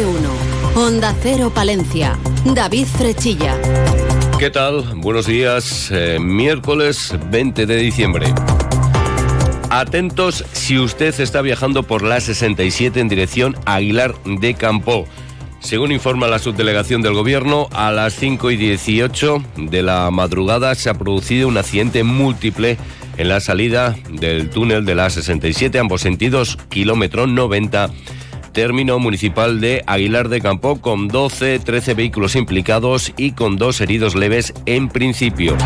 Más de uno. Onda Cero Palencia. David Frechilla. ¿Qué tal? Buenos días. Eh, miércoles 20 de diciembre. Atentos si usted está viajando por la 67 en dirección Aguilar de Campo. Según informa la subdelegación del Gobierno, a las 5 y 18 de la madrugada se ha producido un accidente múltiple en la salida del túnel de la 67, ambos sentidos, kilómetro 90, término municipal de Aguilar de Campo, con 12, 13 vehículos implicados y con dos heridos leves en principio.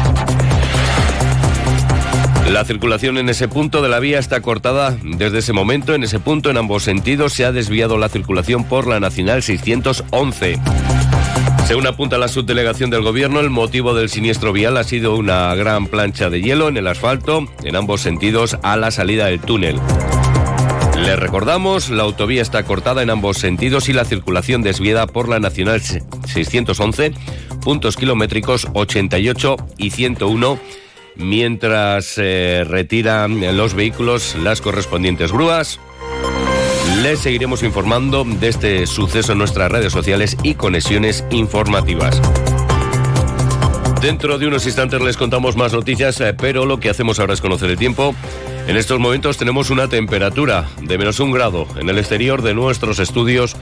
La circulación en ese punto de la vía está cortada desde ese momento. En ese punto, en ambos sentidos, se ha desviado la circulación por la Nacional 611. Según apunta la subdelegación del gobierno, el motivo del siniestro vial ha sido una gran plancha de hielo en el asfalto, en ambos sentidos, a la salida del túnel. Le recordamos, la autovía está cortada en ambos sentidos y la circulación desviada por la Nacional 611, puntos kilométricos 88 y 101 mientras se retiran los vehículos las correspondientes grúas. Les seguiremos informando de este suceso en nuestras redes sociales y conexiones informativas. Dentro de unos instantes les contamos más noticias, eh, pero lo que hacemos ahora es conocer el tiempo. En estos momentos tenemos una temperatura de menos un grado en el exterior de nuestros estudios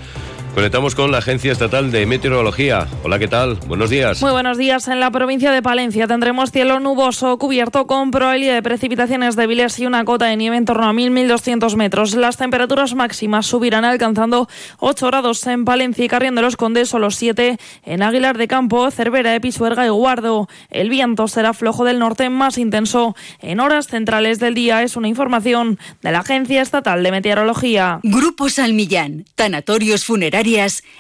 Conectamos con la Agencia Estatal de Meteorología. Hola, ¿qué tal? Buenos días. Muy buenos días. En la provincia de Palencia tendremos cielo nuboso cubierto con probabilidad de precipitaciones débiles y una cota de nieve en torno a 1.000-1.200 metros. Las temperaturas máximas subirán alcanzando 8 grados en Palencia y Carrión de los Condes, solo 7 en Aguilar de Campo, Cervera, Episuerga y Guardo. El viento será flojo del norte más intenso en horas centrales del día. Es una información de la Agencia Estatal de Meteorología. Grupo Salmillán, Tanatorios Funerarios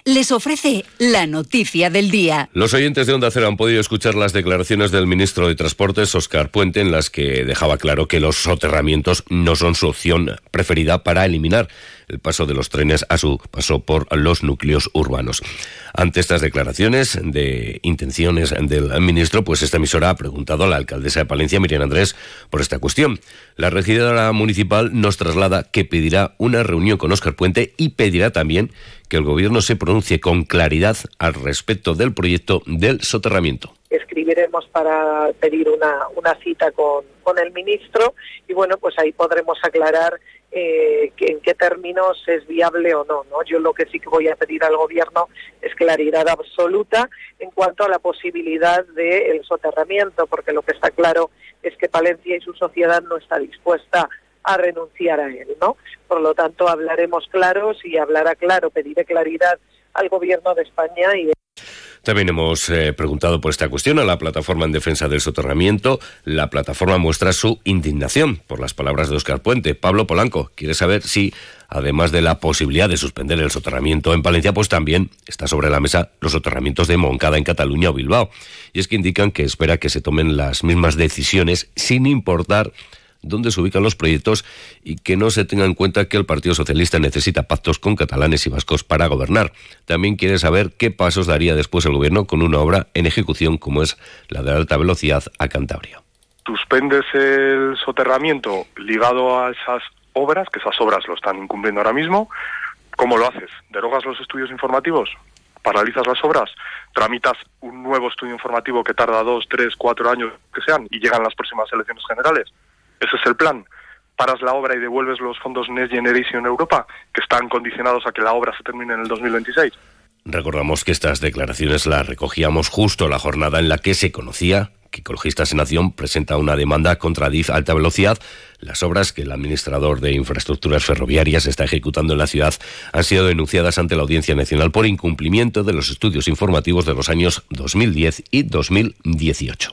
les ofrece la noticia del día. Los oyentes de Onda Cero han podido escuchar las declaraciones del ministro de Transportes, Oscar Puente, en las que dejaba claro que los soterramientos no son su opción preferida para eliminar el paso de los trenes a su paso por los núcleos urbanos. Ante estas declaraciones de intenciones del ministro, pues esta emisora ha preguntado a la alcaldesa de Palencia, Miriam Andrés, por esta cuestión. La regidora municipal nos traslada que pedirá una reunión con Óscar Puente y pedirá también que el gobierno se pronuncie con claridad al respecto del proyecto del soterramiento escribiremos para pedir una, una cita con, con, el ministro y bueno, pues ahí podremos aclarar eh, en qué términos es viable o no, no. Yo lo que sí que voy a pedir al gobierno es claridad absoluta en cuanto a la posibilidad del soterramiento, porque lo que está claro es que Palencia y su sociedad no está dispuesta a renunciar a él, ¿no? Por lo tanto, hablaremos claros y hablará claro, pediré claridad al gobierno de España y también hemos eh, preguntado por esta cuestión a la plataforma en defensa del soterramiento. La plataforma muestra su indignación por las palabras de Oscar Puente. Pablo Polanco quiere saber si, además de la posibilidad de suspender el soterramiento en Palencia, pues también está sobre la mesa los soterramientos de Moncada en Cataluña o Bilbao. Y es que indican que espera que se tomen las mismas decisiones sin importar dónde se ubican los proyectos y que no se tenga en cuenta que el Partido Socialista necesita pactos con catalanes y vascos para gobernar. También quiere saber qué pasos daría después el gobierno con una obra en ejecución como es la de alta velocidad a Cantabria. Suspendes el soterramiento ligado a esas obras, que esas obras lo están incumpliendo ahora mismo. ¿Cómo lo haces? ¿Derogas los estudios informativos? paralizas las obras, tramitas un nuevo estudio informativo que tarda dos, tres, cuatro años que sean y llegan las próximas elecciones generales. Ese es el plan. Paras la obra y devuelves los fondos Next Generation Europa, que están condicionados a que la obra se termine en el 2026. Recordamos que estas declaraciones las recogíamos justo la jornada en la que se conocía que Ecologistas en Nación presenta una demanda contra DIF Alta Velocidad. Las obras que el administrador de infraestructuras ferroviarias está ejecutando en la ciudad han sido denunciadas ante la Audiencia Nacional por incumplimiento de los estudios informativos de los años 2010 y 2018.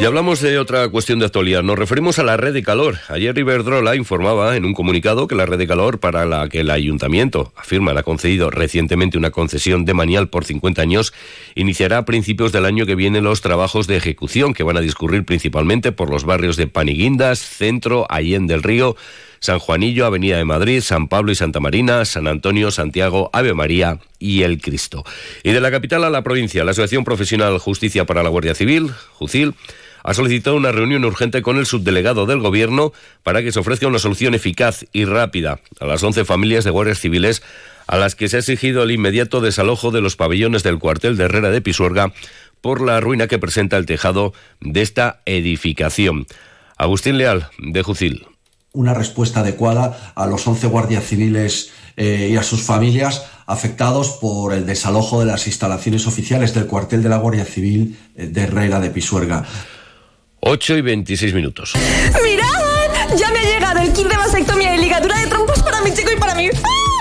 Y hablamos de otra cuestión de actualidad. Nos referimos a la red de calor. Ayer Iberdrola informaba en un comunicado que la red de calor para la que el ayuntamiento afirma le ha concedido recientemente una concesión de manial por 50 años iniciará a principios del año que viene los trabajos de ejecución que van a discurrir principalmente por los barrios de Paniguindas, Centro, Allende del Río, San Juanillo, Avenida de Madrid, San Pablo y Santa Marina, San Antonio, Santiago, Ave María y El Cristo. Y de la capital a la provincia, la Asociación Profesional Justicia para la Guardia Civil, JUCIL, ha solicitado una reunión urgente con el subdelegado del Gobierno para que se ofrezca una solución eficaz y rápida a las 11 familias de guardias civiles a las que se ha exigido el inmediato desalojo de los pabellones del cuartel de Herrera de Pisuerga por la ruina que presenta el tejado de esta edificación. Agustín Leal, de Jucil. Una respuesta adecuada a los 11 guardias civiles eh, y a sus familias afectados por el desalojo de las instalaciones oficiales del cuartel de la Guardia Civil eh, de Herrera de Pisuerga. 8 y 26 minutos. ¡Mirad! Ya me ha llegado el kit de vasectomía y ligadura de trompas para mi chico y para mí.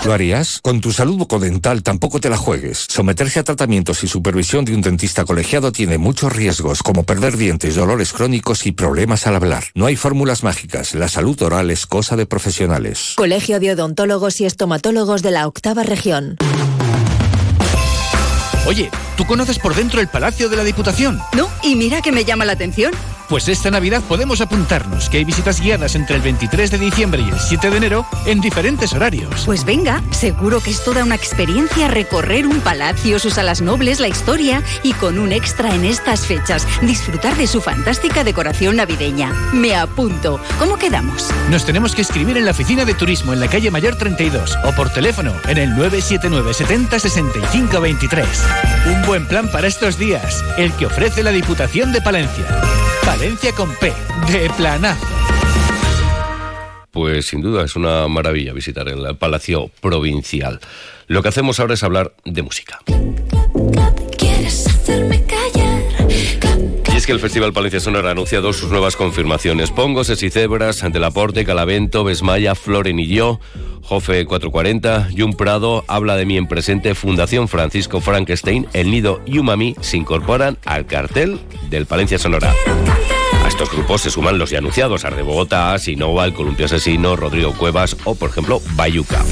¿Lo harías? Con tu salud bucodental tampoco te la juegues. Someterse a tratamientos y supervisión de un dentista colegiado tiene muchos riesgos, como perder dientes, dolores crónicos y problemas al hablar. No hay fórmulas mágicas. La salud oral es cosa de profesionales. Colegio de Odontólogos y Estomatólogos de la Octava Región. Oye, ¿tú conoces por dentro el Palacio de la Diputación? No, y mira que me llama la atención. Pues esta Navidad podemos apuntarnos, que hay visitas guiadas entre el 23 de diciembre y el 7 de enero en diferentes horarios. Pues venga, seguro que es toda una experiencia recorrer un palacio, sus salas nobles, la historia y con un extra en estas fechas, disfrutar de su fantástica decoración navideña. Me apunto. ¿Cómo quedamos? Nos tenemos que escribir en la oficina de turismo en la calle Mayor 32 o por teléfono en el 979 70 65 23. Un buen plan para estos días, el que ofrece la Diputación de Palencia. Valencia con P, de planazo. Pues sin duda es una maravilla visitar el Palacio Provincial. Lo que hacemos ahora es hablar de música. Y es que el Festival Palencia Sonora ha anunciado sus nuevas confirmaciones. Pongo, y Cebras, Antelaporte, Calavento, Besmaya, Floren y yo, Jofe 440, Jun Prado, Habla de mí en presente, Fundación Francisco Frankenstein, El Nido y Umami se incorporan al cartel del Palencia Sonora. A estos grupos se suman los ya anunciados, Arde Bogotá, Sinova, El Columpio Asesino, Rodrigo Cuevas o, por ejemplo, Bayuca.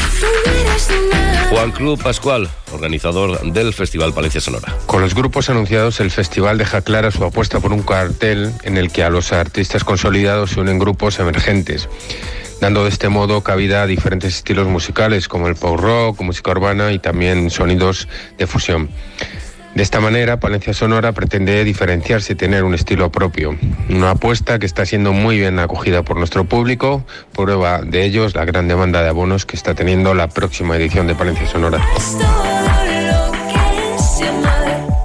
Juan Cruz Pascual, organizador del Festival Palencia Sonora. Con los grupos anunciados, el festival deja clara su apuesta por un cartel en el que a los artistas consolidados se unen grupos emergentes dando de este modo cabida a diferentes estilos musicales como el pop rock, música urbana y también sonidos de fusión. De esta manera, Palencia Sonora pretende diferenciarse y tener un estilo propio. Una apuesta que está siendo muy bien acogida por nuestro público, prueba de ello es la gran demanda de abonos que está teniendo la próxima edición de Palencia Sonora.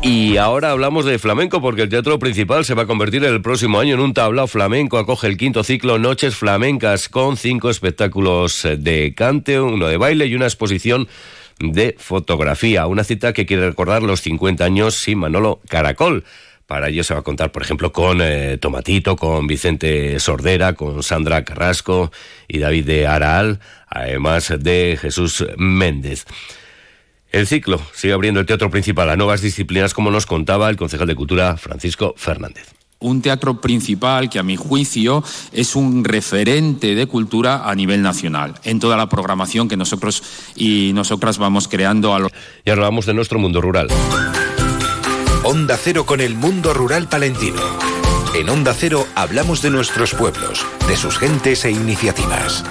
Y ahora hablamos de flamenco porque el teatro principal se va a convertir el próximo año en un tablao flamenco. Acoge el quinto ciclo Noches Flamencas con cinco espectáculos de cante, uno de baile y una exposición de fotografía. Una cita que quiere recordar los 50 años sin Manolo Caracol. Para ello se va a contar, por ejemplo, con eh, Tomatito, con Vicente Sordera, con Sandra Carrasco y David de Araal, además de Jesús Méndez. El ciclo sigue abriendo el teatro principal a nuevas disciplinas, como nos contaba el concejal de Cultura Francisco Fernández un teatro principal que a mi juicio es un referente de cultura a nivel nacional en toda la programación que nosotros y nosotras vamos creando a lo... Y ahora vamos de nuestro mundo rural. Onda Cero con el mundo rural palentino. En Onda Cero hablamos de nuestros pueblos, de sus gentes e iniciativas.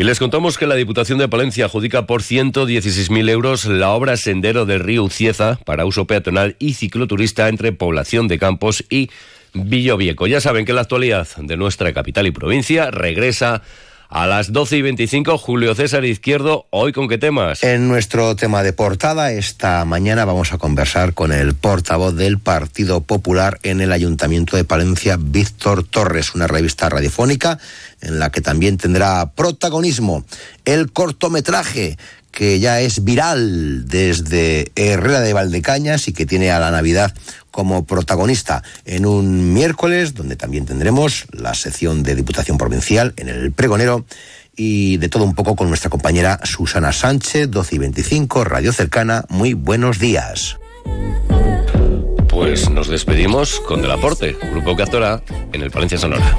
Y les contamos que la Diputación de Palencia adjudica por 116.000 euros la obra Sendero del Río Ucieza para uso peatonal y cicloturista entre Población de Campos y Villovieco. Ya saben que la actualidad de nuestra capital y provincia regresa a las 12 y 25, Julio César Izquierdo, hoy con qué temas? En nuestro tema de portada, esta mañana vamos a conversar con el portavoz del Partido Popular en el Ayuntamiento de Palencia, Víctor Torres, una revista radiofónica en la que también tendrá protagonismo el cortometraje que ya es viral desde Herrera de Valdecañas y que tiene a la Navidad como protagonista en un miércoles donde también tendremos la sección de Diputación Provincial en el Pregonero y de todo un poco con nuestra compañera Susana Sánchez, 12 y 25, Radio Cercana. Muy buenos días. Pues nos despedimos con Del Aporte, grupo que actora en el Palencia Sonora.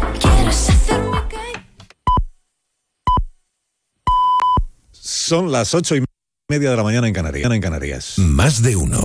Son las ocho y media de la mañana en Canarias. Más de uno.